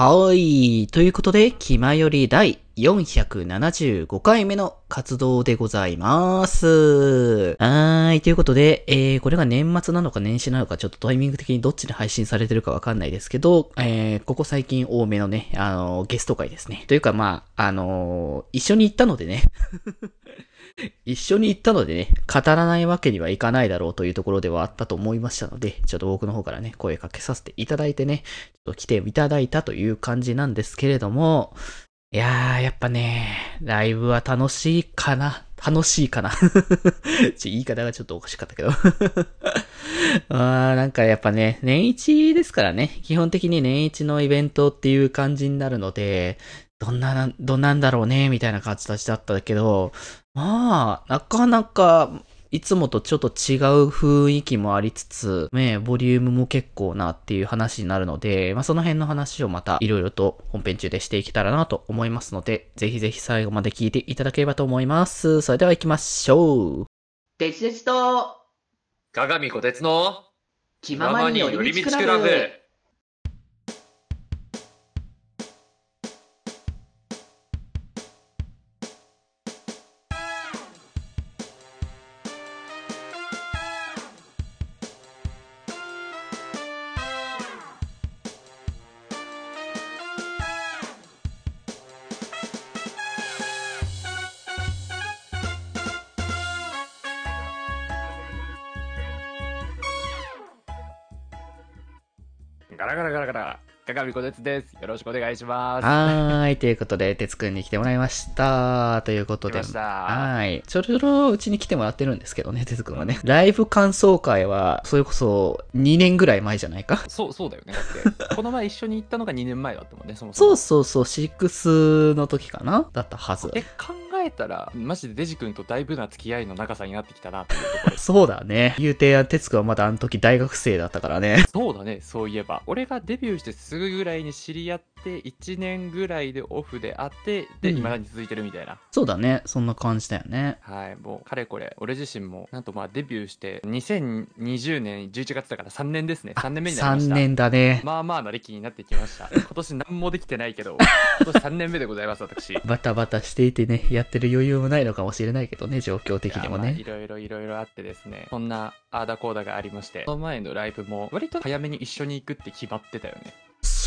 はい。ということで、気まより第475回目の活動でございます。はい。ということで、えー、これが年末なのか年始なのかちょっとタイミング的にどっちで配信されてるかわかんないですけど、えー、ここ最近多めのね、あのー、ゲスト会ですね。というかまあ、あのー、一緒に行ったのでね。一緒に行ったのでね、語らないわけにはいかないだろうというところではあったと思いましたので、ちょっと僕の方からね、声かけさせていただいてね、ちょっと来ていただいたという感じなんですけれども、いやー、やっぱね、ライブは楽しいかな楽しいかな。ち言い方がちょっとおかしかったけど。あーなんかやっぱね、年一ですからね、基本的に年一のイベントっていう感じになるので、どんな、どんなんだろうね、みたいな形だったけど、まあ、なかなか、いつもとちょっと違う雰囲気もありつつ、ね、ボリュームも結構なっていう話になるので、まあその辺の話をまたいろいろと本編中でしていけたらなと思いますので、ぜひぜひ最後まで聞いていただければと思います。それでは行きましょう。デジデジと、鏡小鉄の、気ままに寄り道クラブ。ガラガラガラガラ。鏡小鉄です。よろしくお願いします。はーい。ということで、鉄くんに来てもらいました。ということで。はい。ちょろちょろうちに来てもらってるんですけどね、鉄くんはね。ライブ感想会は、それこそ2年ぐらい前じゃないか？そう、そうだよね。だって、この前一緒に行ったのが2年前だったもんね、そもそも。そうそうそう、6の時かな？だったはず。え、考えたら、マジでデジ君とだいぶな付き合いの長さになってきたなっていうところ。そうだね。言うて、哲くんはまだあの時大学生だったからね。そうだね、そういえば。俺がデビューしてすぐぐらいに知り合って、1年ぐらいでオフで会って、で、未だに続いてるみたいな。そうだね。そんな感じだよね。はい。もう、かれこれ、俺自身も、なんとまあデビューして、2020年11月だから3年ですね。3年目になりました。3年だね。まあまあな歴になってきました。今年何もできてないけど、今年3年目でございます、私。バタバタしていてね、やってる余裕もないのかもしれないけどね、状況的にもね。いろいろいろいろあってですね、そんなアーダコーダがありまして、その前のライブも割と早めに一緒に行くって決まってたよね。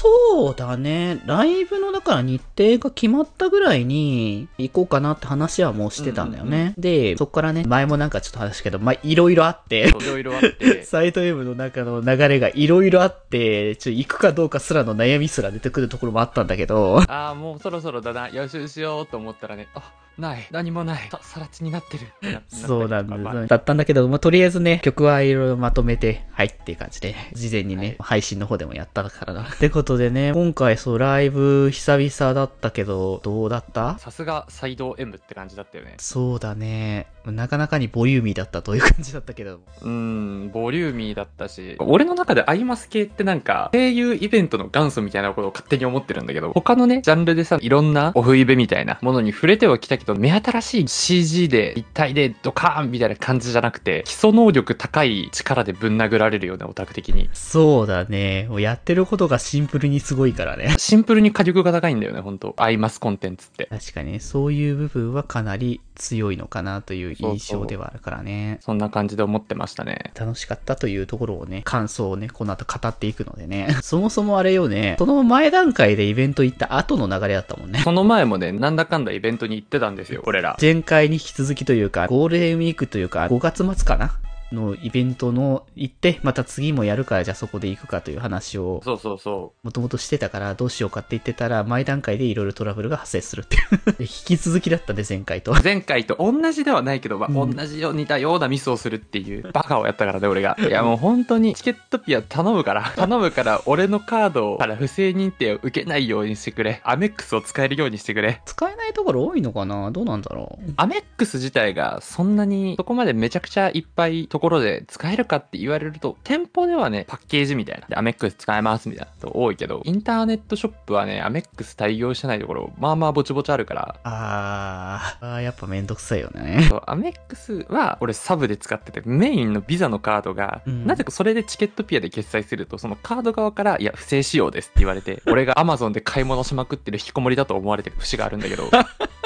そうだね。ライブのだから日程が決まったぐらいに行こうかなって話はもうしてたんだよね。うんうんうん、で、そっからね、前もなんかちょっと話したけど、まあ、いろいろあって。いろいろあって。サイト M の中の流れがいろいろあって、ちょ、行くかどうかすらの悩みすら出てくるところもあったんだけど。ああ、もうそろそろだな、予習しようと思ったらね、あ、ない。何もない。さら地になってる。そうなんです。だったんだけど、まあ、とりあえずね、曲はいろいろまとめて、はいっていう感じで、事前にね、はい、配信の方でもやったからな。ってことでね、今回そう、ライブ久々だったけど、どうだった？さすが、サイド M って感じだったよね。そうだね。なかなかにボリューミーだったという感じだったけど。うん、ボリューミーだったし、俺の中でアイマス系ってなんか、声優イベントの元祖みたいなことを勝手に思ってるんだけど、他のね、ジャンルでさ、いろんなオフイベみたいなものに触れてはきたけど、目新しい CG で一体でドカーンみたいな感じじゃなくて、基礎能力高い力でぶん殴られるようなオタク的に。そうだね。もうやってることがシンプルにすごいからね。シンプルに火力が高いんだよね、本当アイマスコンテンツって。確かに、そういう部分はかなり強いのかなという印象ではあるからね。そんな感じで思ってましたね。楽しかったというところをね、感想をね、この後語っていくのでね。そもそもあれよね、その前段階でイベント行った後の流れだったもんね。その前もね、なんだかんだイベントに行ってたんですよ、俺ら。前回に引き続きというか、ゴールデンウィークというか、5月末かなのイベントの行って、また次もやるからじゃあそこで行くかという話を、そうそうそう。もともとしてたからどうしようかって言ってたら、前段階でいろいろトラブルが発生するっていう 引き続きだったね、前回と。前回と同じではないけど、まあ、同じよう似たようなミスをするっていうバカをやったからね、俺が。いや、もう本当にチケットピア頼むから、頼むから俺のカードから不正認定を受けないようにしてくれ。アメックスを使えるようにしてくれ。使えないところ多いのかな？どうなんだろう。アメックス自体がそんなにそこまでめちゃくちゃいっぱいころで使えるかって言われると、店舗ではね、パッケージみたいな。で、アメックス使えますみたいなと多いけど、インターネットショップはね、アメックス対応してないところ、まあまあぼちぼちあるから、あー、あーやっぱめんどくさいよね。そうアメックスは俺サブで使ってて、メインのビザのカードが、うんなぜかそれでチケットピアで決済すると、そのカード側から、いや、不正使用ですって言われて、俺が Amazon で買い物しまくってる引きこもりだと思われてる節があるんだけど、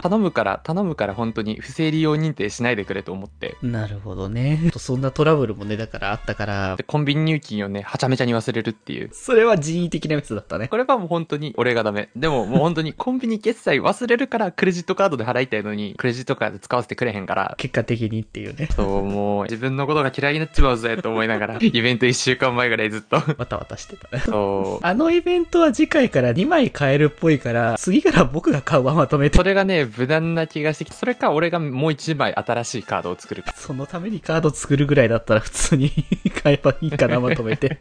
頼むから、頼むから本当に不正利用認定しないでくれと思って、なるほどね。そんなトラブルもね、だからあったからで、コンビニ入金をね、はちゃめちゃに忘れるっていう。それは人為的なミスだったね。これはもう本当に俺がダメ。でももう本当にコンビニ決済忘れるからクレジットカードで払いたいのに、クレジットカード使わせてくれへんから、結果的にっていうね。そう、もう自分のことが嫌いになっちまうぜと思いながら、イベント1週間前ぐらいずっと。わたわたしてたね。そう。あのイベントは次回から2枚買えるっぽいから、次から僕が買うわまとめてそ。れがね、無難な気がしてきて、それか俺がもう一枚新しいカードを作るか。そのためにカード作るぐらいだったら普通に買えばいいかな、まとめて。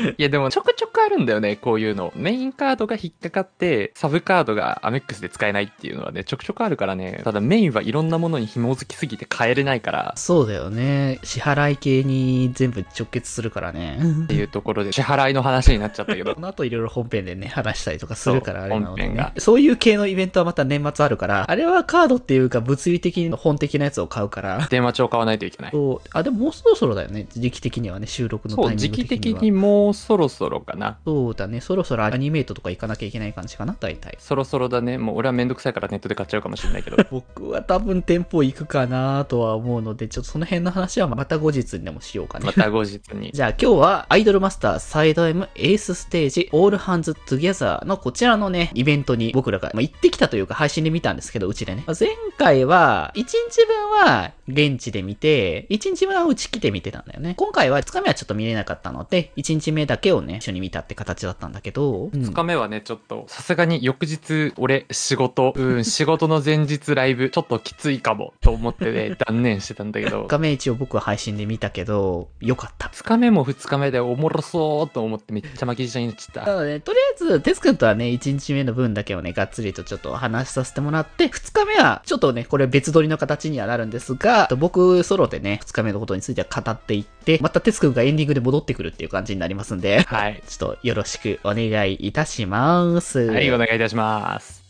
いやでもちょくちょくあるんだよね、こういうの。メインカードが引っかかって、サブカードがアメックスで使えないっていうのはね、ちょくちょくあるからね。ただメインはいろんなものに紐づきすぎて変えれないから、そうだよね。支払い系に全部直結するからね。っていうところで支払いの話になっちゃったけど こ。の後いろいろ本編でね、話したりとかするからあそうれなのでね本編が。そういう系のイベントはまた年末あるから、あれはカードっていうか物理的に本的なやつを買うから。電話帳買わないといけない。そう。あ、でももうそろそろだよね。時期的にはね、収録のタイそう、ミング時期的には。的にもうそろそろかな。そうだね。そろそろアニメートとか行かなきゃいけない感じかな、大体。そろそろだね。もう俺はめんどくさいからネットで買っちゃうかもしれないけど。僕は多分店舗行くかなとは思うので、ちょっとその辺の話はまた後日にでもしようかね。また後日に。じゃあ今日はアイドルマスターサイド M エイスステージオールハンズトゥギャザーのこちらのね、イベントに僕らが、まあ、行ってきたというか配信で見たんですけど、うちでね。まあ前回は1日分は現地で見て、1日分はうち来て見てたんだよね。今回は2日目はちょっと見れなかったので、1日目だけをね、一緒に見たって形だったんだけど、うん2日目はね、ちょっと、さすがに翌日、俺、仕事、うん、仕事の前日ライブ、ちょっときついかも、と思ってね、断念してたんだけど2、日目一応僕は配信で見たけど、よかった。2日目も2日目でおもろそうと思ってめっちゃ巻き舌になっちゃった。なので、とりあえず、テス君とはね、1日目の分だけをね、がっつりとちょっと話させてもらって、2日目は、ちょっとね、これ別撮りの形にはなるんですが、僕ソロでね、2日目のことについては語っていって、またテス君がエンディングで戻ってくるっていう感じになりますんで、はい。ちょっとよろしくお願いいたします。はい、お願いいたします。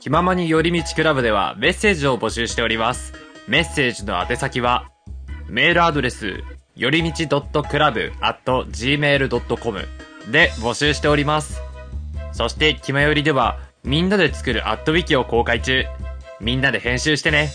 気ままに寄り道クラブではメッセージを募集しております。メッセージの宛先は、メールアドレス、よりみち .club.gmail.com で募集しております。そして、キマよりでは、みんなで作るアットウィキを公開中。みんなで編集してね。